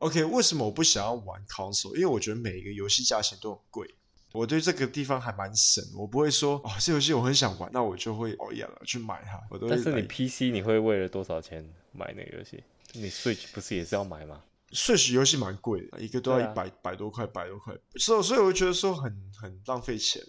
OK，为什么我不想要玩 console？因为我觉得每一个游戏价钱都很贵。我对这个地方还蛮省，我不会说哦，这游戏我很想玩，那我就会熬夜了去买它。我都会。但是你 PC 你会为了多少钱买那个游戏？你 Switch 不是也是要买吗？Switch 游戏蛮贵的，一个都要一百、啊、百多块，百多块。所以所以我觉得说很很浪费钱。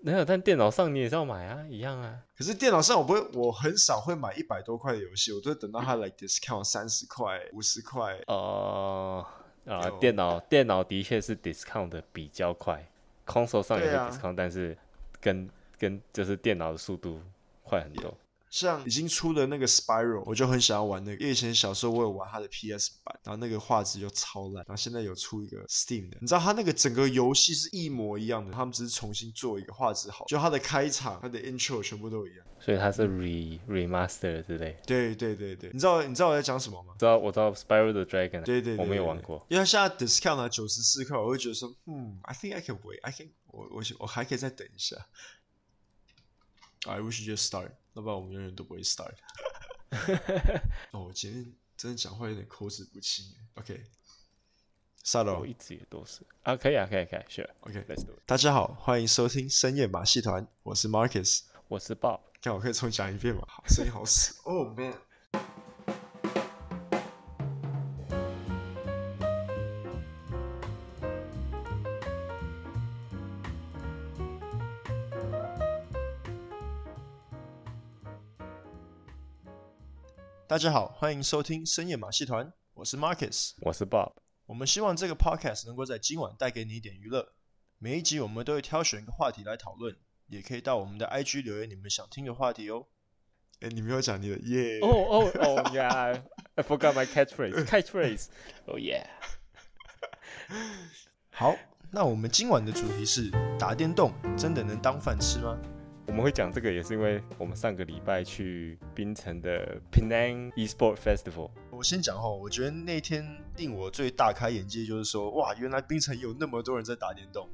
没有，但电脑上你也是要买啊，一样啊。可是电脑上我不会，我很少会买一百多块的游戏，我都会等到它来、like、discount 三十块、五十块。哦、呃，啊，电脑电脑的确是 discount 的比较快。console 上也是 discount，、啊、但是跟跟就是电脑的速度快很多。像已经出的那个 Spiral，我就很想要玩那个。因为以前小时候我有玩它的 PS 版，然后那个画质就超烂。然后现在有出一个 Steam 的，你知道它那个整个游戏是一模一样的，他们只是重新做一个画质好，就它的开场、它的 intro 全部都一样。所以它是 re remaster 之类。对对对对，你知道你知道我在讲什么吗？知道，我知道 Spiral the Dragon。对对，对，对，我没有玩过。因为它现在 discount 了九十四块，我会觉得说，嗯，I think I can wait，I can，我我我还可以再等一下。I wish you just start。要不然我们永远都不会 start。哦，我今天真的讲话有点口齿不清。OK，start。我一直也都是。啊，可以啊，可以，可以，Sure。OK，Let's do it。大家好，欢迎收听深夜马戏团，我是 Marcus，我是 Bob。看，我可以重讲一遍吗？好，声音好死。Oh man。大家好，欢迎收听深夜马戏团，我是 Marcus，我是 Bob。我们希望这个 Podcast 能够在今晚带给你一点娱乐。每一集我们都会挑选一个话题来讨论，也可以到我们的 IG 留言你们想听的话题哦。哎，你没有讲你的耶？哦哦哦，Yeah，I forgot my catchphrase，catchphrase，Oh yeah。好，那我们今晚的主题是打电动真的能当饭吃吗？我们会讲这个，也是因为我们上个礼拜去槟城的 Penang Esport Festival。我先讲哈，我觉得那天令我最大开眼界就是说，哇，原来槟城有那么多人在打电动。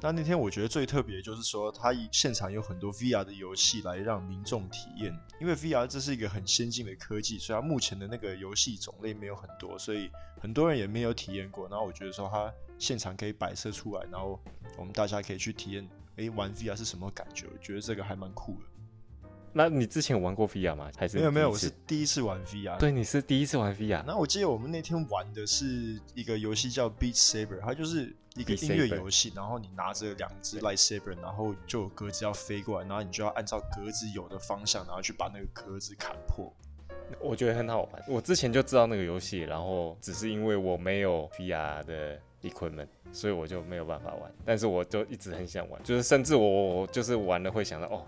那那天我觉得最特别就是说，它现场有很多 VR 的游戏来让民众体验。因为 VR 这是一个很先进的科技，所以它目前的那个游戏种类没有很多，所以很多人也没有体验过。然后我觉得说，它现场可以摆设出来，然后我们大家可以去体验。诶，玩 VR 是什么感觉？我觉得这个还蛮酷的。那你之前有玩过 VR 吗？还是没有没有，我是第一次玩 VR。对，你是第一次玩 VR。那我记得我们那天玩的是一个游戏叫 Beat Saber，它就是一个音乐游戏。然后你拿着两只 Lightsaber，然后就有格子要飞过来，然后你就要按照格子有的方向，然后去把那个格子砍破。我觉得很好玩。我之前就知道那个游戏，然后只是因为我没有 VR 的。equipment，所以我就没有办法玩，但是我就一直很想玩，就是甚至我我就是玩了会想到哦，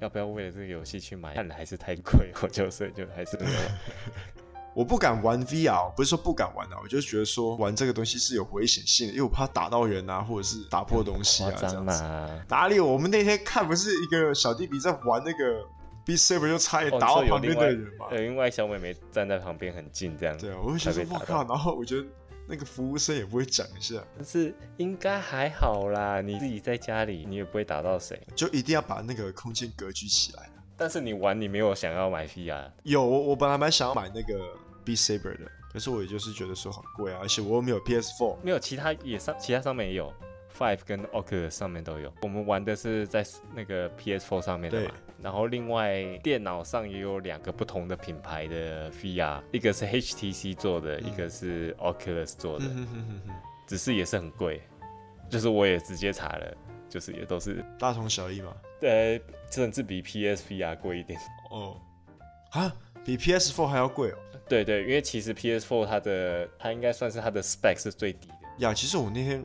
要不要为了这个游戏去买？看来还是太贵，我就所以就还是没有玩。我不敢玩 VR，不是说不敢玩啊，我就觉得说玩这个东西是有危险性的，因为我怕打到人啊，或者是打破东西啊，这样子。哪里？我们那天看不是一个小弟弟在玩那个 Beat Saber，就差点打到旁边的人嘛？对，另外小妹妹站在旁边很近，这样。对啊，我就觉得我靠，然后我觉得。那个服务生也不会讲一下，但是应该还好啦。你自己在家里，你也不会打到谁，就一定要把那个空间格局起来。但是你玩，你没有想要买 VR？有，我我本来蛮想要买那个 Beat Saber 的，可是我也就是觉得说好贵啊，而且我又没有 PS4，没有其他也上，其他上面也有。Five 跟 Oculus 上面都有，我们玩的是在那个 PS4 上面的嘛。然后另外电脑上也有两个不同的品牌的 VR，一个是 HTC 做的，嗯、一个是 Oculus 做的，嗯、哼哼哼只是也是很贵。就是我也直接查了，就是也都是大同小异嘛。对，甚至比 PSVR 贵一点。哦，啊，比 PS4 还要贵哦？对对，因为其实 PS4 它的它应该算是它的 spec 是最低的。呀，其实我那天。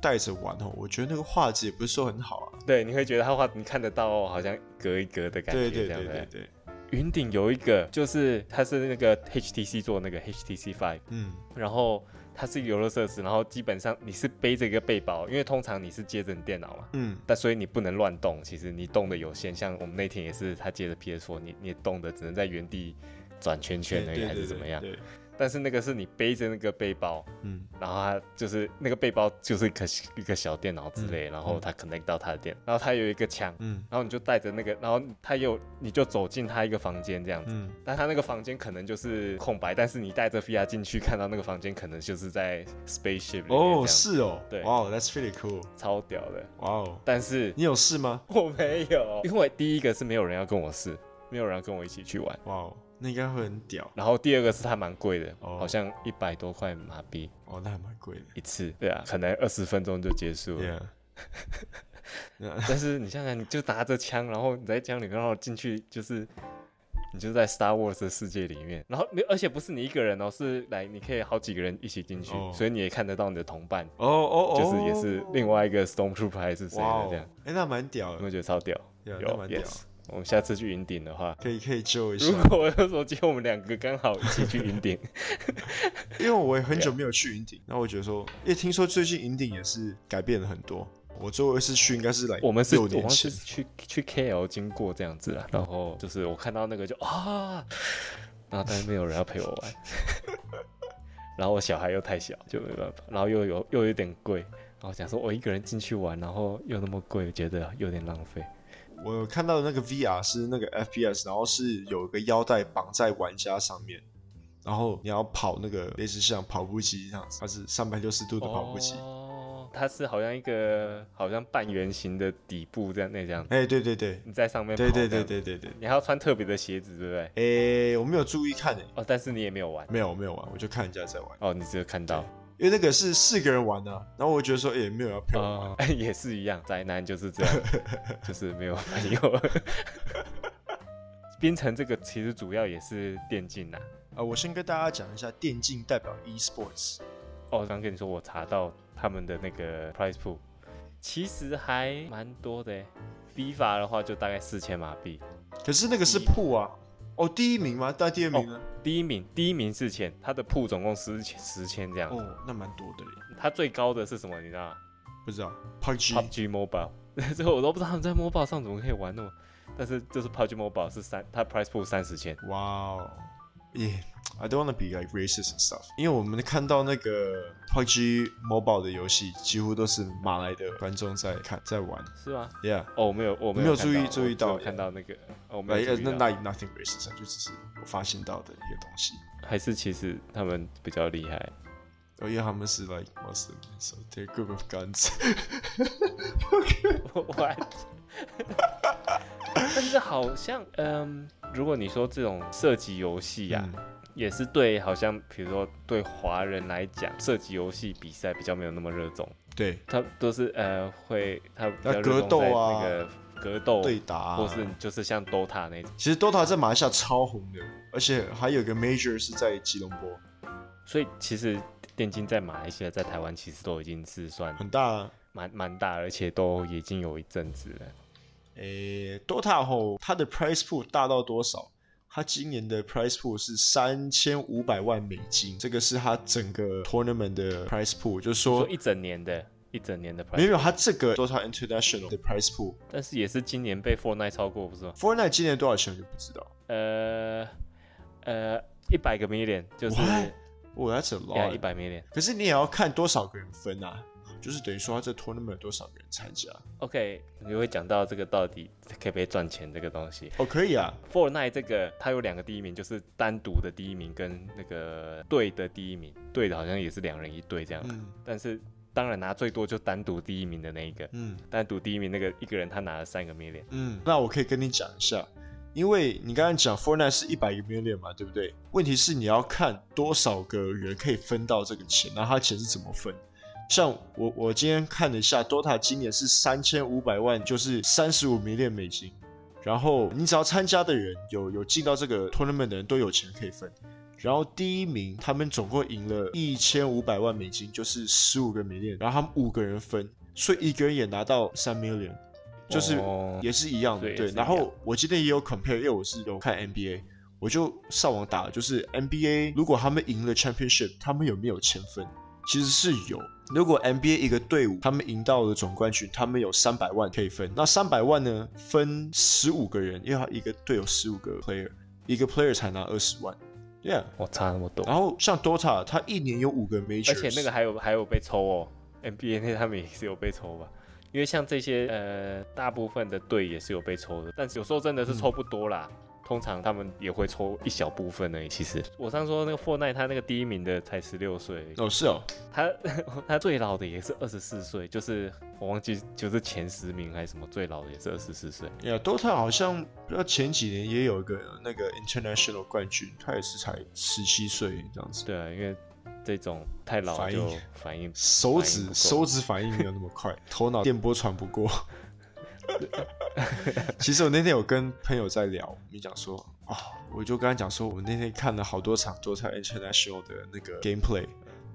带着玩哦，我觉得那个画质也不是说很好啊。对，你会觉得它画，你看得到好像隔一隔的感觉。对对对对对，对。云顶有一个，就是它是那个 HTC 做的那个 HTC Five，嗯，然后它是游乐设施，然后基本上你是背着一个背包，因为通常你是接着你电脑嘛，嗯，但所以你不能乱动，其实你动的有限。像我们那天也是，他接着 PS4，你你动的只能在原地转圈圈而已，还是怎么样？对，对，对，对。但是那个是你背着那个背包，嗯，然后它就是那个背包就是一个一个小电脑之类，嗯、然后它 connect 到它的电脑，然后它有一个枪，嗯，然后你就带着那个，然后它又你就走进它一个房间这样子，嗯，但它那个房间可能就是空白，但是你带着 VR 进去看到那个房间，可能就是在 spaceship 里面哦，是哦，对，哇、wow,，that's pretty cool，超屌的，哇哦，但是你有试吗？我没有，因为第一个是没有人要跟我试，没有人要跟我一起去玩，哇哦。那应该会很屌。然后第二个是它蛮贵的，oh. 好像一百多块马币。哦，oh, 那还蛮贵的。一次，对啊，可能二十分钟就结束了。Yeah. 但是你想想，你就拿着枪，然后你在枪里，然后进去，就是你就在 Star Wars 的世界里面。然后，而且不是你一个人哦，是来你可以好几个人一起进去，oh. 所以你也看得到你的同伴。哦哦哦，就是也是另外一个 Stormtrooper 还是谁的这样。哎、欸，那蛮屌的，我觉得超屌。有，蛮屌。Yes. 我们下次去云顶的话，可以可以救一下。如果我有手机，我们两个刚好一起去云顶，因为我也很久没有去云顶，然后我觉得说，因为听说最近云顶也是改变了很多。我最后一次去应该是来，我们是，我们是去去 KL 经过这样子啦，然后就是我看到那个就啊，然后但是没有人要陪我玩，然后我小孩又太小，就没办法，然后又有又有点贵，然后想说我一个人进去玩，然后又那么贵，觉得有点浪费。我有看到的那个 VR 是那个 FPS，然后是有一个腰带绑在玩家上面，然后你要跑那个类似像跑步机这样子，它是三百六十度的跑步机。哦，它是好像一个好像半圆形的底部这样那这样。哎，对对对，你在上面跑。对对对对对对，你还要穿特别的鞋子，对不对？哎，我没有注意看诶。哦，但是你也没有玩。没有，没有玩，我就看人家在玩。哦，你只有看到。因为那个是四个人玩的，啊，然后我觉得说，也、欸、没有要陪我玩，呃，也是一样，宅男就是这样，就是没有朋友。槟城这个其实主要也是电竞呐。啊，呃，我先跟大家讲一下，电竞代表 e-sports。哦，刚跟你说，我查到他们的那个 price pool，其实还蛮多的。FIFA 的话就大概四千马币，可是那个是 pool 啊。哦，第一名吗？大第二名呢？哦，第一名，第一名四千，他的铺总共十千十千这样。哦，那蛮多的。他最高的是什么？你知道吗？不知道。PUBG。PUBG Mobile。最后我都不知道他们在 Mobile 上怎么可以玩那么，但是就是 PUBG Mobile 是三，他 Price Pool 三十千。哇哦。耶。I don't wanna be like racist and stuff，因为我们看到那个 PUBG Mobile 的游戏，几乎都是马来的观众在看在玩，是吗？Yeah，哦，我没有，我没有注意注意到看到那个，哦，没有，那那 nothing racist，就只是我发现到的一个东西。还是其实他们比较厉害，哦，因为他们是 like Muslim，so they group of guns。What？但是好像，嗯，如果你说这种射击游戏呀。也是对，好像比如说对华人来讲，射击游戏比赛比较没有那么热衷。对，他都是呃会他比较热衷在那个格斗对打、啊，或是就是像 DOTA 那种。其实 DOTA 在马来西亚超红的，而且还有一个 Major 是在吉隆坡。所以其实电竞在马来西亚、在台湾其实都已经是算很大、啊，蛮蛮大，而且都已经有一阵子了。诶，DOTA 后它的 Price Pool 大到多少？他今年的 price pool 是三千五百万美金，这个是他整个 tournament 的 price pool，就是说，说一整年的，一整年的 pool。没有，他这个都是他 international 的 price pool，但是也是今年被 Fortnite 超过，不是吗？Fortnite 今年多少钱我就不知道。呃呃，一百个 million 就是，哇，That's a lot，一百 million。可是你也要看多少个人分啊。就是等于说，他这 tournament 有多少人参加？OK，你会讲到这个到底可不可以赚钱这个东西？哦，可以啊。Fortnite 这个它有两个第一名，就是单独的第一名跟那个队的第一名，队的好像也是两人一队这样。嗯。但是当然拿最多就单独第一名的那一个。嗯。单独第一名那个一个人他拿了三个 million。嗯。那我可以跟你讲一下，因为你刚刚讲 Fortnite 是一百个 million 嘛，对不对？问题是你要看多少个人可以分到这个钱，然后他钱是怎么分？像我，我今天看了一下，Dota 今年是三千五百万，就是三十五 million 美金。然后你只要参加的人有有进到这个 tournament 的人都有钱可以分。然后第一名他们总共赢了一千五百万美金，就是十五个 million。然后他们五个人分，所以一个人也拿到三 million，就是也是一样的。对。然后我今天也有 compare，因为我是有看 NBA，我就上网打，就是 NBA 如果他们赢了 championship，他们有没有钱分？其实是有。如果 NBA 一个队伍他们赢到了总冠军，他们有三百万可以分。那三百万呢，分十五个人，因为他一个队有十五个 player，一个 player 才拿二十万。Yeah，我差那么多。然后像 Dota，他一年有五个 Major，而且那个还有还有被抽哦，NBA 那他们也是有被抽吧？因为像这些呃，大部分的队也是有被抽的，但是有时候真的是抽不多啦。嗯通常他们也会抽一小部分而已。其实我上次说那个 Fortnite，他那个第一名的才十六岁哦，是哦，他 他最老的也是二十四岁，就是我忘记就是前十名还是什么，最老的也是二十四岁。呀，Dota 好像不知道前几年也有一个那个 International 冠军，他也是才十七岁这样子。对啊，因为这种太老就反应反应手指手指反应没有那么快，头脑电波传不过。其实我那天有跟朋友在聊，你讲说啊、哦，我就跟他讲说，我那天看了好多场 Dota International 的那个 gameplay，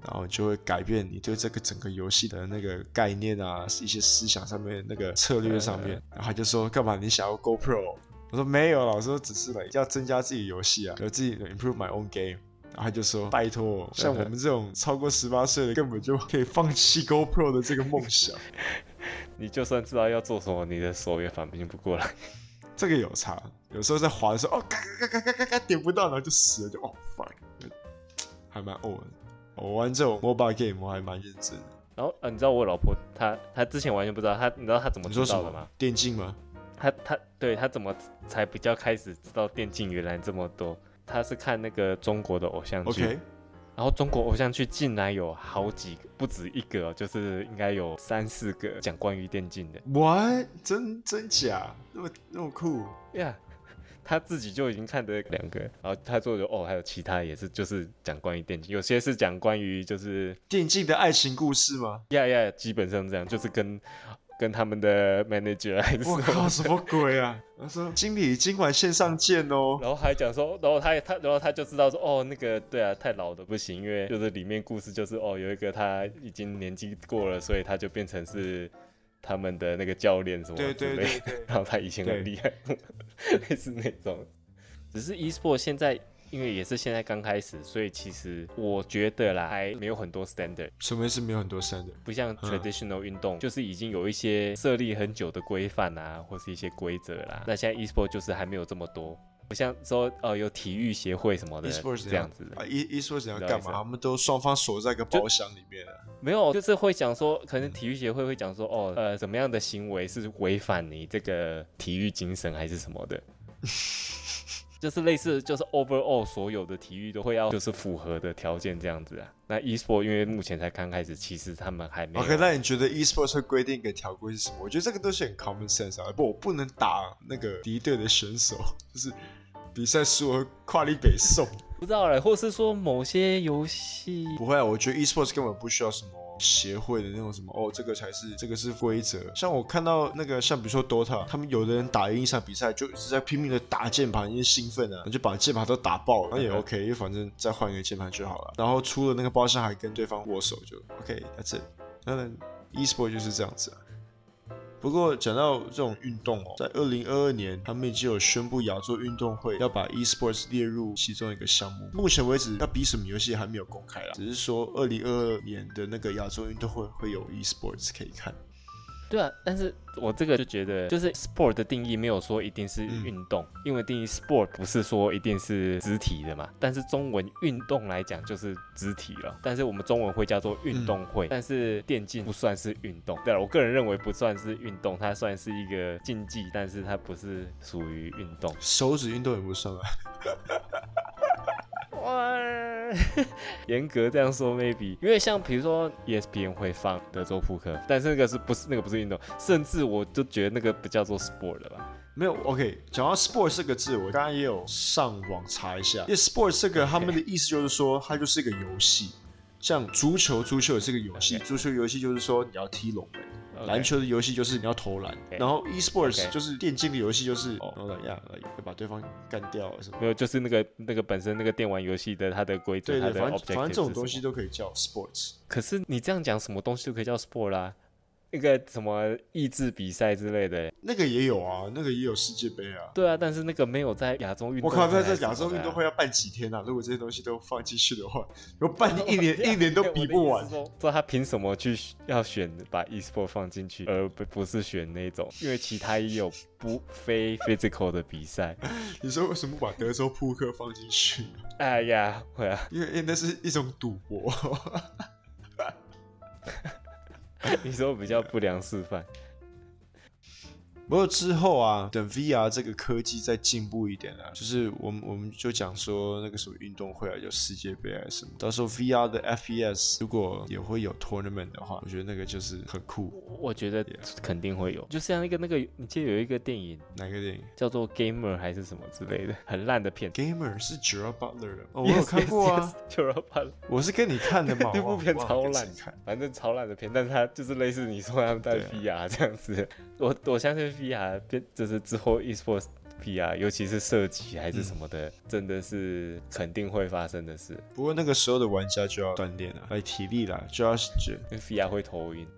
然后就会改变你对这个整个游戏的那个概念啊，一些思想上面那个策略上面。然后他就说，干嘛你想要 Go Pro？我说没有，老师说只是来要增加自己游戏啊，有自己 improve my own game。然后他就说，拜托，像我们这种超过十八岁的，根本就可以放弃 Go Pro 的这个梦想。你就算知道要做什么，你的手也反应不过来。这个有差，有时候在滑的时候，哦，嘎嘎嘎嘎嘎嘎点不到，然后就死了，就哦，fuck，还蛮哦。我玩这种 mobile game 我还蛮认真的。然后，呃，你知道我老婆她她之前完全不知道，她你知道她怎么知道的吗？电竞吗？她她对她怎么才比较开始知道电竞原来这么多？她是看那个中国的偶像剧。Okay. 然后中国偶像剧竟然有好几个，不止一个，就是应该有三四个讲关于电竞的。What？真真假？那么那么酷呀？Yeah, 他自己就已经看的两个，然后他做的哦，还有其他也是，就是讲关于电竞，有些是讲关于就是电竞的爱情故事吗？呀呀，基本上这样，就是跟。跟他们的 manager 还是我靠什么鬼啊？他说经理今晚线上见哦，然后还讲说，然后他他然后他就知道说哦那个对啊太老的不行，因为就是里面故事就是哦有一个他已经年纪过了，所以他就变成是他们的那个教练什么之类的，对对。对对，然后他以前很厉害，类似那种，只是 e-sport 现在。因为也是现在刚开始，所以其实我觉得啦，还没有很多 standard。什么意思？没有很多 standard？不像 traditional 运动，就是已经有一些设立很久的规范啊，或是一些规则啦。那现在 e-sport 就是还没有这么多，不像说呃有体育协会什么的，e-sport 这样子的。啊，e-sport 怎样干嘛？他们都双方锁在一个包厢里面。没有，就是会讲说，可能体育协会会讲说，哦，呃，怎么样的行为是违反你这个体育精神还是什么的。就是类似，就是 overall 所有的体育都会要，就是符合的条件这样子啊。那 e-sport 因为目前才刚开始，其实他们还没有。OK，那你觉得 e-sport 会规定一个条规是什么？我觉得这个都是很 common sense 啊。不，我不能打那个敌对的选手，就是比赛输了跨立北送。不知道嘞，或是说某些游戏不会啊？我觉得 e-sport 根本不需要什么。协会的那种什么哦，这个才是这个是规则。像我看到那个，像比如说 Dota，他们有的人打赢一场比赛，就一直在拼命的打键盘，因为兴奋啊，就把键盘都打爆了，那也 OK，因为反正再换一个键盘就好了。然后出了那个包厢还跟对方握手，就 OK，That's it。那 e-sport 就是这样子啊。不过讲到这种运动哦，在二零二二年，他们已经有宣布亚洲运动会要把 e-sports 列入其中一个项目。目前为止，要比什么游戏还没有公开啦，只是说二零二二年的那个亚洲运动会会有 e-sports 可以看。对啊，但是我这个就觉得，就是 sport 的定义没有说一定是运动，嗯、因为定义 sport 不是说一定是肢体的嘛。但是中文运动来讲就是肢体了，但是我们中文会叫做运动会，嗯、但是电竞不算是运动。对了，我个人认为不算是运动，它算是一个竞技，但是它不是属于运动。手指运动也不算啊。哇，严格这样说，maybe，因为像比如说 ESPN 会放德州扑克，但是那个是不是那个不是运动？甚至我就觉得那个不叫做 sport 了吧？没有，OK，讲到 sport 这个字，我刚刚也有上网查一下，因为 sport 这个他们的意思就是说，它就是一个游戏，像足球，足球也是个游戏，足球游戏就是说你要踢龙门。篮球的游戏就是你要投篮.然后 e-sports 就是电竞的游戏，就是哦，怎样要把对方干掉什么？没有，就是那个那个本身那个电玩游戏的它的规则，对对，反正反正这种东西都可以叫 sports。可是你这样讲，什么东西都可以叫 sport 啦？一个什么益智比赛之类的，那个也有啊，那个也有世界杯啊。对啊，但是那个没有在亚洲运。我靠，在在亚洲运动会要办几天啊？如果这些东西都放进去的话，有办一年一年都比不完。说，说他凭什么去要选把 e-sport 放进去，而不不是选那种？因为其他也有不非 physical 的比赛。你说为什么把德州扑克放进去？哎呀，会啊，因为因为那是一种赌博。你说比较不良示范。不过之后啊，等 VR 这个科技再进步一点啊，就是我们我们就讲说那个什么运动会啊，有世界杯啊什么，到时候 VR 的 FPS 如果也会有 tournament 的话，我觉得那个就是很酷。我觉得肯定会有，就像那个那个，你记得有一个电影，哪个电影叫做 Gamer 还是什么之类的，很烂的片。Gamer 是 Gerard Butler 的，哦，我有看过啊。Yes, yes, Gerard Butler，我是跟你看的嘛。那部片超烂，反正超烂的片，但是它就是类似你说他们带 VR 这样子，我我相信。VR 变就是之后 eSports VR，尤其是射击还是什么的，嗯，真的是肯定会发生的事。不过那个时候的玩家就要锻炼了，来体力了，就要觉因为 VR 会头晕。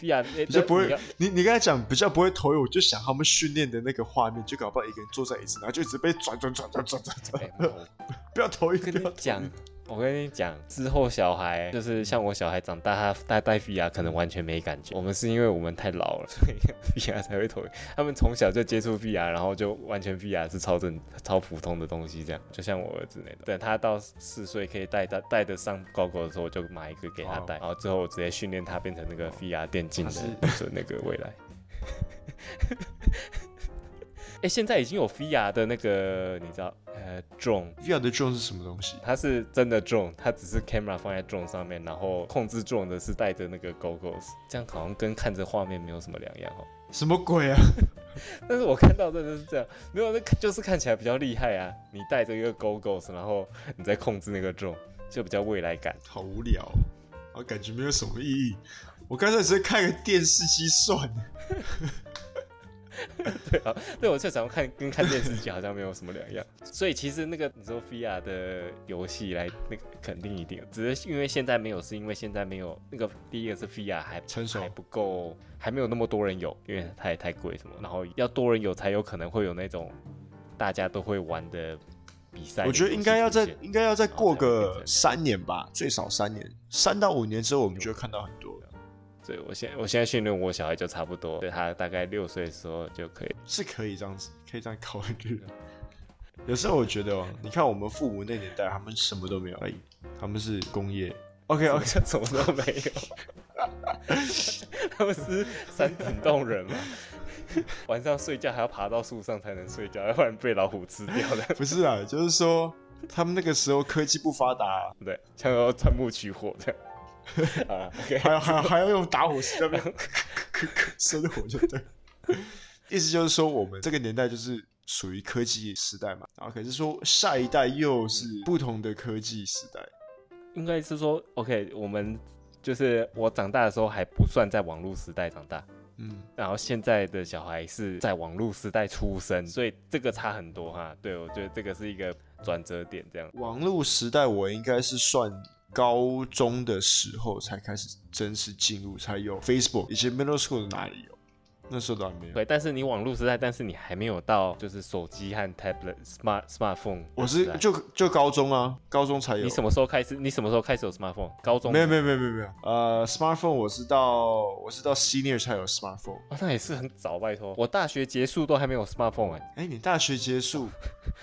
VR 就不会，你你刚才讲比较不会头晕，我就想他们训练的那个画面，就搞不好一个人坐在椅子，然后就一直被转转转转转转转，不要头晕，跟你讲。我跟你讲，之后小孩就是像我小孩长大，他带戴 VR 可能完全没感觉。我们是因为我们太老了，所以 VR 才会头晕。他们从小就接触 VR，然后就完全 VR 是超正、超普通的东西，这样。就像我儿子那种，等他到四岁可以戴戴戴得上高高的时候，我就买一个给他戴。然后之后我直接训练他变成那个 VR 电竞的那个未来。哎、欸，现在已经有 VR 的那个，你知道，呃，drone，VR 的 drone 是什么东西？它是真的 drone，它只是 camera 放在 drone 上面，然后控制 drone 的是戴着那个 goggles，这样好像跟看着画面没有什么两样哦。什么鬼啊？但是我看到的就是这样，没有，那就是看起来比较厉害啊。你戴着一个 goggles，然后你在控制那个 drone，就比较未来感。好无聊，我感觉没有什么意义。我刚才直接看个电视机算了。对啊，对我确实看跟看电视机好像没有什么两样，所以其实那个你说 VR 的游戏来那个肯定一定，只是因为现在没有，是因为现在没有那个第一个是 VR 还成熟还不够，还没有那么多人有，因为它也太贵什么，然后要多人有才有可能会有那种大家都会玩的比赛。我觉得应该要在应该要再过个三年吧，最少三年，三到五年之后我们就会看到很多。对，我现我现在训练我小孩就差不多，对他大概六岁的时候就可以，是可以这样子，可以这样考虑。有时候我觉得哦，你看我们父母那年代，他们什么都没有，而已，他们是工业，OK OK，什么都没有，他们是山顶洞人嘛，晚上睡觉还要爬到树上才能睡觉，要不然被老虎吃掉的。不是啊，就是说他们那个时候科技不发达，啊，对，像要钻木取火这还要还要还要用打火石那边 生火就对，意思就是说我们这个年代就是属于科技时代嘛，然后可是说下一代又是不同的科技时代，应该是说 OK，我们就是我长大的时候还不算在网络时代长大，嗯，然后现在的小孩是在网络时代出生，所以这个差很多哈，对，我觉得这个是一个转折点，这样。网络时代我应该是算。高中的时候才开始正式进入，才有 Facebook。以前 middle school 哪里有？那时候都还没有。对，但是你网络时代，但是你还没有到就是手机和 tablet、smart smartphone。我是就就高中啊，高中才有。你什么时候开始？你什么时候开始有 smartphone？高中？没有没有没有没有没有。呃，smartphone 我是到我是到 senior 才有 smartphone。啊，那也是很早，拜托。我大学结束都还没有 smartphone 哎、欸。哎、欸，你大学结束？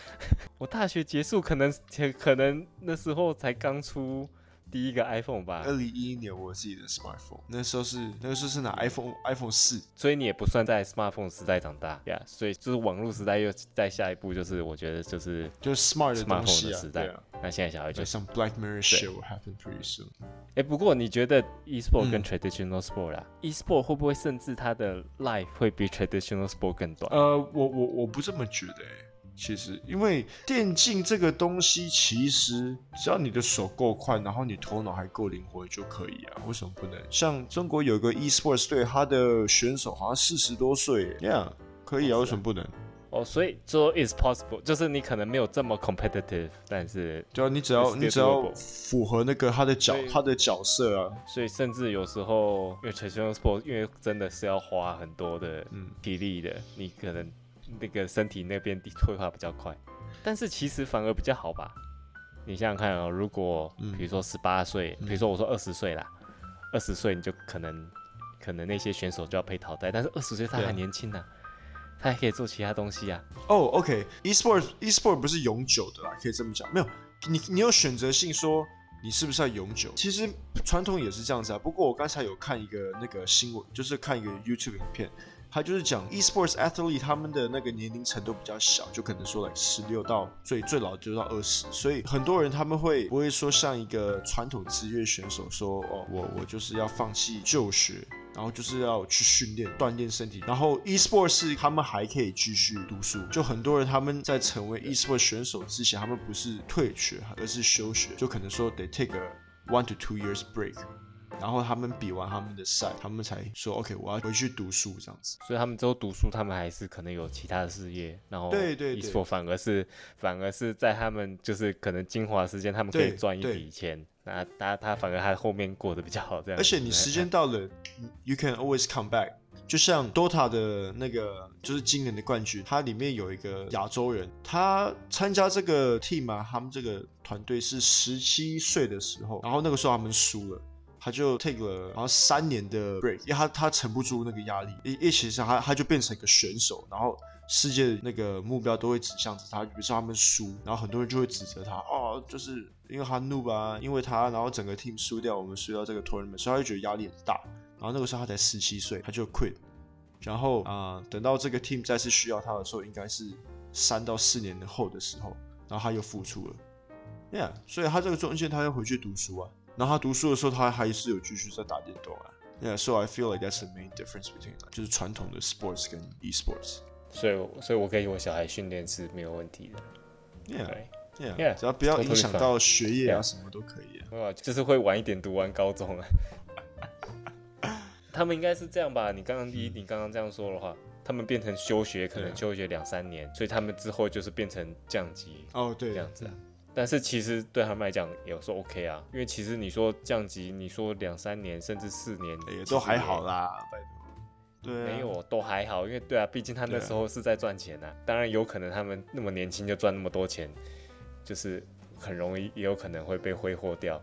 我大学结束可能可能那时候才刚出。第一个 iPhone 吧，二零一一年我自己的 smartphone，那时候是那个时候是拿 iPhone iPhone 四，所以你也不算在 smartphone 时代长大呀，yeah, 所以就是网络时代又在下一步，就是我觉得就是就是 smartphone、的时代。啊、那现在小孩就 some Black Mirror show will happen pretty soon。哎，不过你觉得 e-sport 跟 traditional sport 啦、嗯、，e-sport 会不会甚至它的 life 会比 traditional sport 更短？呃，我我我不这么觉得、欸。其实，因为电竞这个东西，其实只要你的手够快，然后你头脑还够灵活就可以啊。为什么不能？像中国有个 eSports 队，他的选手好像四十多岁，这样可以啊？为什么不能？哦，所以说 is possible，就是你可能没有这么 competitive，但是对啊，你只要你只要符合那个他的角他的角色啊，所以甚至有时候因为 traditional sport，因为真的是要花很多的体力的，嗯、你可能那个身体那边退化比较快，但是其实反而比较好吧？你想想看啊、哦，如果比如说十八岁，比如说我说二十岁啦，二十岁你就可能可能那些选手就要被淘汰，但是二十岁他还年轻呢、啊。他还可以做其他东西啊。哦、oh，OK，e-sport e-sport 不是永久的啦，可以这么讲。没有，你你有选择性说你是不是要永久？其实传统也是这样子啊。不过我刚才有看一个那个新闻，就是看一个 YouTube 影片，他就是讲 e-sports athlete 他们的那个年龄层都比较小，就可能说来十六到最最老就到二十，所以很多人他们会不会说像一个传统职业选手说哦，我我就是要放弃就学。然后就是要去训练、锻炼身体。然后 e-sport 是他们还可以继续读书。就很多人他们在成为 e-sports 选手之前，他们不是退学，而是休学。就可能说得 take a one to two years break。然后他们比完他们的赛，他们才说 OK，我要回去读书这样子。所以他们之后读书，他们还是可能有其他的事业。然后对对，e-sport 反而是反而是在他们就是可能精华时间，他们可以赚一笔钱。那他他反而他后面过得比较好，这样。而且你时间 到了，you can always come back。就像 Dota 的那个，就是今年的冠军，它里面有一个亚洲人，他参加这个 team 啊，他们这个团队是十七岁的时候，然后那个时候他们输了，他就 take 了然后三年的 break，因为他他撑不住那个压力，一一起上他他就变成一个选手，然后。世界那个目标都会指向着他，比如说他们输，然后很多人就会指责他，哦，就是因为他 noob 啊，因为他，然后整个 team 输掉，我们输掉这个 tournament，所以他就觉得压力很大。然后那个时候他才十七岁，他就 quit。然后啊、等到这个 team 再次需要他的时候，应该是三到四年后的时候，然后他又复出了。Yeah，所以他这个中间他要回去读书啊。然后他读书的时候，他还是有继续在打电动啊。Yeah，so I feel like that's the main difference between 就是传统的 sports 跟 e-sports。所以，所以我给我小孩训练是没有问题的。Yeah，Yeah，只要不要影响到学业啊，什么都可以。啊，就是会晚一点读完高中啊。他们应该是这样吧？你刚刚第一，你刚刚这样说的话，他们变成休学，可能休学两三年，所以他们之后就是变成降级。哦，对，这样子。但是其实对他们来讲也说 OK 啊，因为其实你说降级，你说两三年甚至四年也都还好啦。拜对啊、没有，都还好，因为对啊，毕竟他那时候是在赚钱啊。当然有可能他们那么年轻就赚那么多钱，就是很容易，也有可能会被挥霍掉。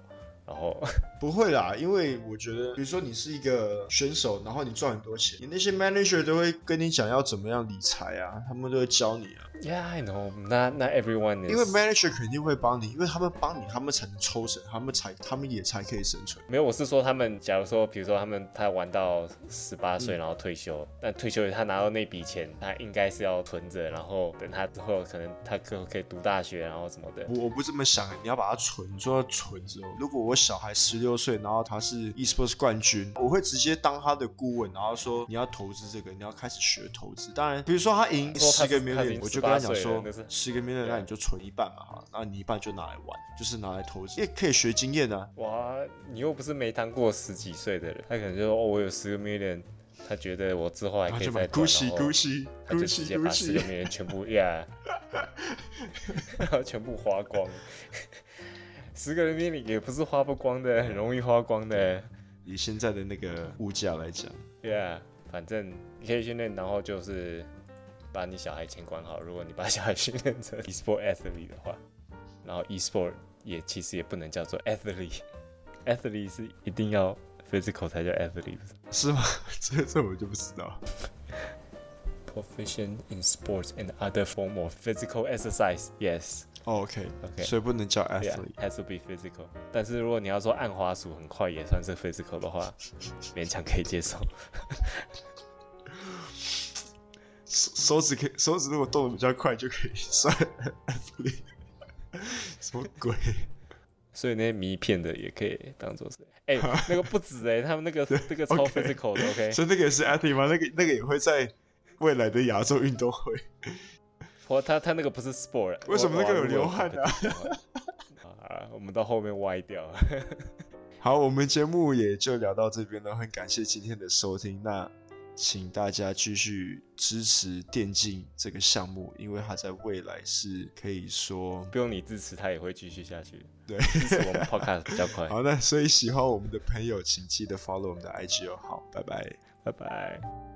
然后 不会啦，因为我觉得，比如说你是一个选手，然后你赚很多钱，你那些 manager 都会跟你讲要怎么样理财啊，他们都会教你啊。Yeah, I know. Not not everyone is. 因为 manager 肯定会帮你，因为他们帮你，他们才能抽成，他们才他们也才可以生存。没有，我是说他们，假如说，比如说他们他玩到十八岁然后退休，嗯、但退休他拿到那笔钱，他应该是要存着，然后等他之后可能他可可以读大学，然后什么的。我我不这么想，你要把它存，你说要存之后，如果我小孩十六岁，然后他是 esports 冠军，我会直接当他的顾问，然后说你要投资这个，你要开始学投资。当然，比如说他赢十个 million，我就跟他讲说。十个 million，那你就存一半嘛，哈，那你一半就拿来玩，就是拿来投资，也可以学经验啊。哇，你又不是没当过十几岁的人，他可能就说哦，我有十个 million，他觉得我之后还可以再赚，恭喜恭喜，他就直接把十个全部呀，然后全部花光。十个 million 也不是花不光的，很容易花光的。以现在的那个物价来讲，Yeah，反正你可以训练，然后就是。把你小孩钱管好。如果你把小孩训练成 e-sport athlete 的话，然后 e-sport 也其实也不能叫做 athlete，athlete 是一定要 physical 才叫 athlete，是吗？这这我就不知道。Proficient in sports and other form of physical exercise，yes。哦，OK，OK，所以不能叫 athlete，has to be physical。但是如果你要说按滑鼠很快也算是 physical 的话，勉强可以接受。手指可以，手指如果动的比较快就可以算 Ashley。什么鬼？所以那些迷片的也可以当做是。哎、欸，那个不止哎、欸，他们那个那个超 physical 的。OK，所以那个也是 athlete 吗？那个那个也会在未来的亚洲运动会。我他他那个不是 sport，为什么那个有流汗啊？啊，我们到后面歪掉了。好，我们节目也就聊到这边了，很感谢今天的收听。那。请大家继续支持电竞这个项目，因为它在未来是可以说不用你支持，它也会继续下去。对，支持我们 Podcast 比较快。好，那所以喜欢我们的朋友，请记得 follow 我们的 IG 哦。好，拜拜，拜拜。